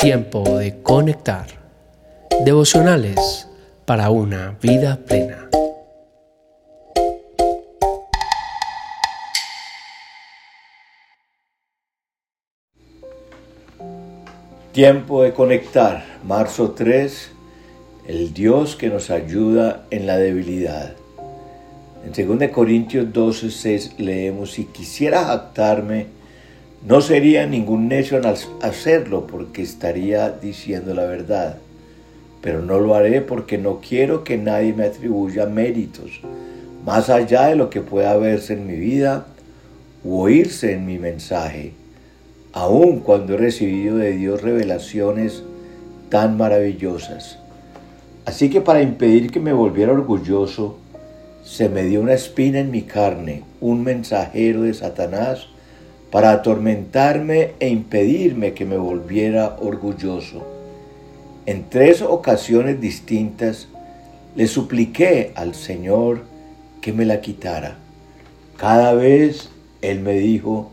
Tiempo de conectar. Devocionales para una vida plena. Tiempo de conectar. Marzo 3. El Dios que nos ayuda en la debilidad. En 2 Corintios 12, 6 leemos, si quisiera jactarme, no sería ningún necio al hacerlo porque estaría diciendo la verdad, pero no lo haré porque no quiero que nadie me atribuya méritos, más allá de lo que pueda verse en mi vida o oírse en mi mensaje, aun cuando he recibido de Dios revelaciones tan maravillosas. Así que para impedir que me volviera orgulloso, se me dio una espina en mi carne, un mensajero de Satanás, para atormentarme e impedirme que me volviera orgulloso. En tres ocasiones distintas le supliqué al Señor que me la quitara. Cada vez Él me dijo,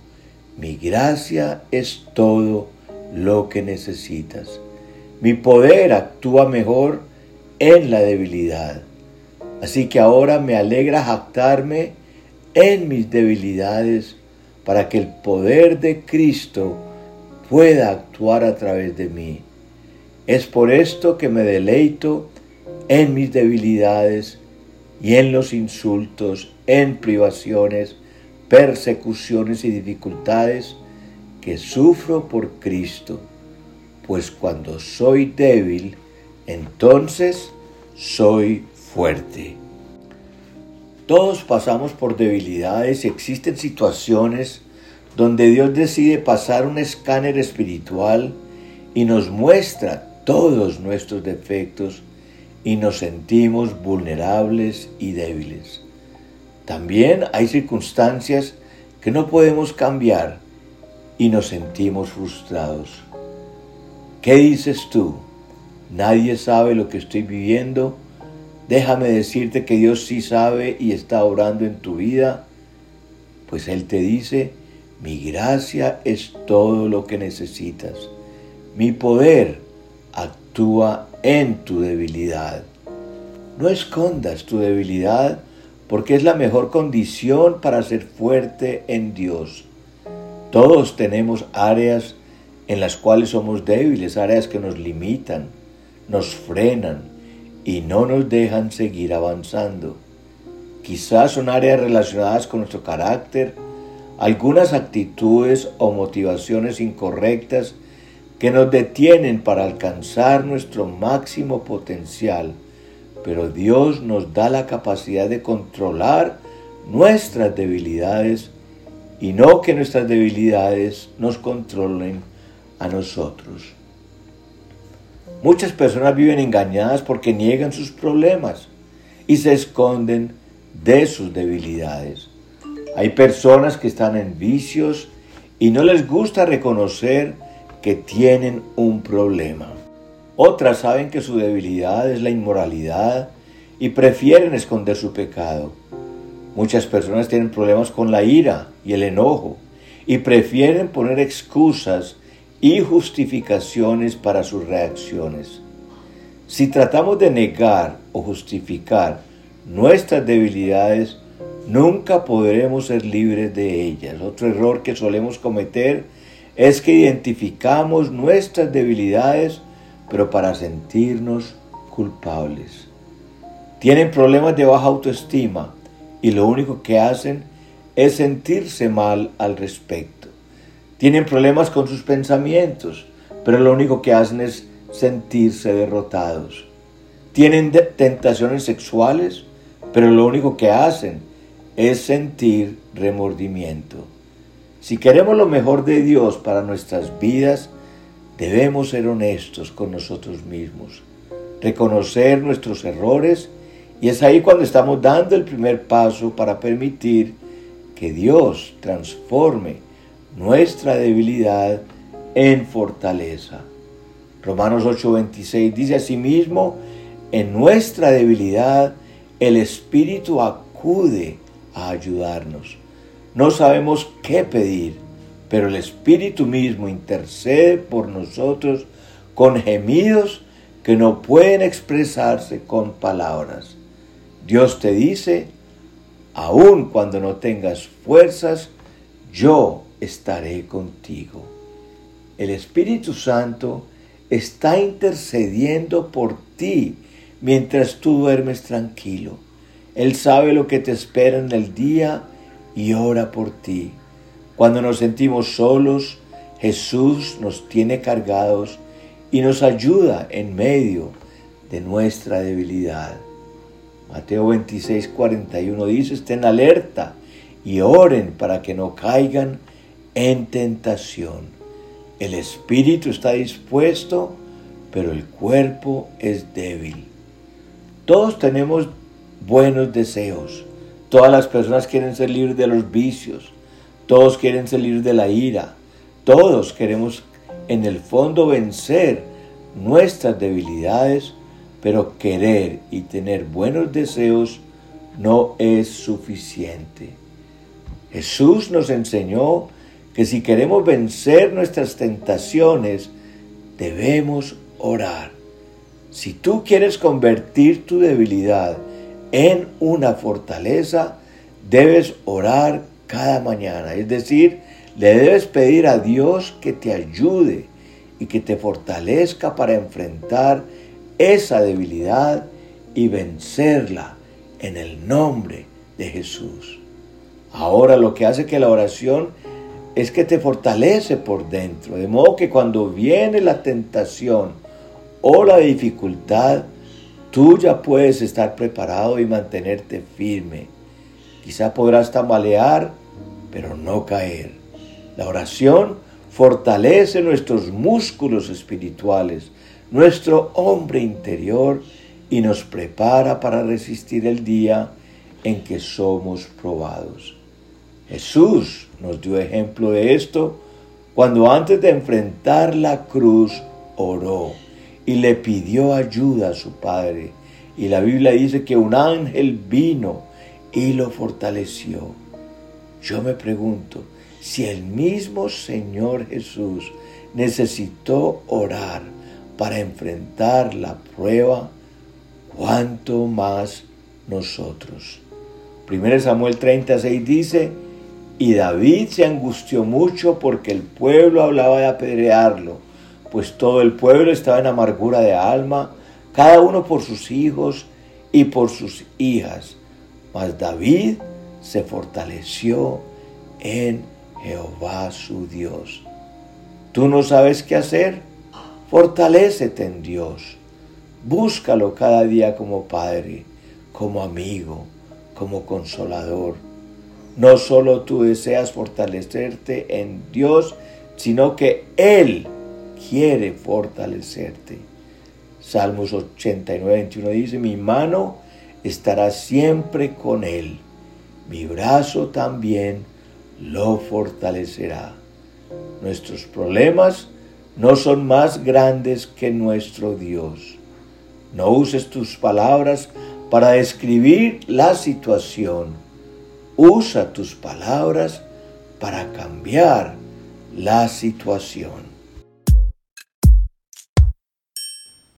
mi gracia es todo lo que necesitas. Mi poder actúa mejor en la debilidad. Así que ahora me alegra jactarme en mis debilidades para que el poder de Cristo pueda actuar a través de mí. Es por esto que me deleito en mis debilidades y en los insultos, en privaciones, persecuciones y dificultades que sufro por Cristo, pues cuando soy débil, entonces soy fuerte. Todos pasamos por debilidades y existen situaciones donde Dios decide pasar un escáner espiritual y nos muestra todos nuestros defectos y nos sentimos vulnerables y débiles. También hay circunstancias que no podemos cambiar y nos sentimos frustrados. ¿Qué dices tú? Nadie sabe lo que estoy viviendo Déjame decirte que Dios sí sabe y está obrando en tu vida, pues Él te dice, mi gracia es todo lo que necesitas. Mi poder actúa en tu debilidad. No escondas tu debilidad porque es la mejor condición para ser fuerte en Dios. Todos tenemos áreas en las cuales somos débiles, áreas que nos limitan, nos frenan, y no nos dejan seguir avanzando. Quizás son áreas relacionadas con nuestro carácter, algunas actitudes o motivaciones incorrectas que nos detienen para alcanzar nuestro máximo potencial, pero Dios nos da la capacidad de controlar nuestras debilidades y no que nuestras debilidades nos controlen a nosotros. Muchas personas viven engañadas porque niegan sus problemas y se esconden de sus debilidades. Hay personas que están en vicios y no les gusta reconocer que tienen un problema. Otras saben que su debilidad es la inmoralidad y prefieren esconder su pecado. Muchas personas tienen problemas con la ira y el enojo y prefieren poner excusas y justificaciones para sus reacciones. Si tratamos de negar o justificar nuestras debilidades, nunca podremos ser libres de ellas. Otro error que solemos cometer es que identificamos nuestras debilidades, pero para sentirnos culpables. Tienen problemas de baja autoestima y lo único que hacen es sentirse mal al respecto. Tienen problemas con sus pensamientos, pero lo único que hacen es sentirse derrotados. Tienen tentaciones sexuales, pero lo único que hacen es sentir remordimiento. Si queremos lo mejor de Dios para nuestras vidas, debemos ser honestos con nosotros mismos, reconocer nuestros errores y es ahí cuando estamos dando el primer paso para permitir que Dios transforme nuestra debilidad en fortaleza. Romanos 8:26 dice asimismo, en nuestra debilidad el Espíritu acude a ayudarnos. no sabemos qué pedir, pero el Espíritu mismo intercede por nosotros con gemidos que no pueden expresarse con palabras. Dios te dice, aun cuando no tengas fuerzas, yo estaré contigo. El Espíritu Santo está intercediendo por ti mientras tú duermes tranquilo. Él sabe lo que te espera en el día y ora por ti. Cuando nos sentimos solos, Jesús nos tiene cargados y nos ayuda en medio de nuestra debilidad. Mateo 26, 41 dice, estén alerta y oren para que no caigan en tentación. El espíritu está dispuesto, pero el cuerpo es débil. Todos tenemos buenos deseos. Todas las personas quieren salir de los vicios. Todos quieren salir de la ira. Todos queremos en el fondo vencer nuestras debilidades, pero querer y tener buenos deseos no es suficiente. Jesús nos enseñó que si queremos vencer nuestras tentaciones, debemos orar. Si tú quieres convertir tu debilidad en una fortaleza, debes orar cada mañana. Es decir, le debes pedir a Dios que te ayude y que te fortalezca para enfrentar esa debilidad y vencerla en el nombre de Jesús. Ahora lo que hace que la oración es que te fortalece por dentro, de modo que cuando viene la tentación o la dificultad, tú ya puedes estar preparado y mantenerte firme. Quizá podrás tambalear, pero no caer. La oración fortalece nuestros músculos espirituales, nuestro hombre interior y nos prepara para resistir el día en que somos probados. Jesús nos dio ejemplo de esto cuando antes de enfrentar la cruz oró y le pidió ayuda a su Padre. Y la Biblia dice que un ángel vino y lo fortaleció. Yo me pregunto, si el mismo Señor Jesús necesitó orar para enfrentar la prueba, ¿cuánto más nosotros? 1 Samuel 36 dice, y David se angustió mucho porque el pueblo hablaba de apedrearlo, pues todo el pueblo estaba en amargura de alma, cada uno por sus hijos y por sus hijas. Mas David se fortaleció en Jehová su Dios. ¿Tú no sabes qué hacer? Fortalécete en Dios. Búscalo cada día como Padre, como amigo, como consolador no solo tú deseas fortalecerte en Dios, sino que Él quiere fortalecerte. Salmos 89, 21 dice, mi mano estará siempre con Él, mi brazo también lo fortalecerá. Nuestros problemas no son más grandes que nuestro Dios. No uses tus palabras para describir la situación Usa tus palabras para cambiar la situación.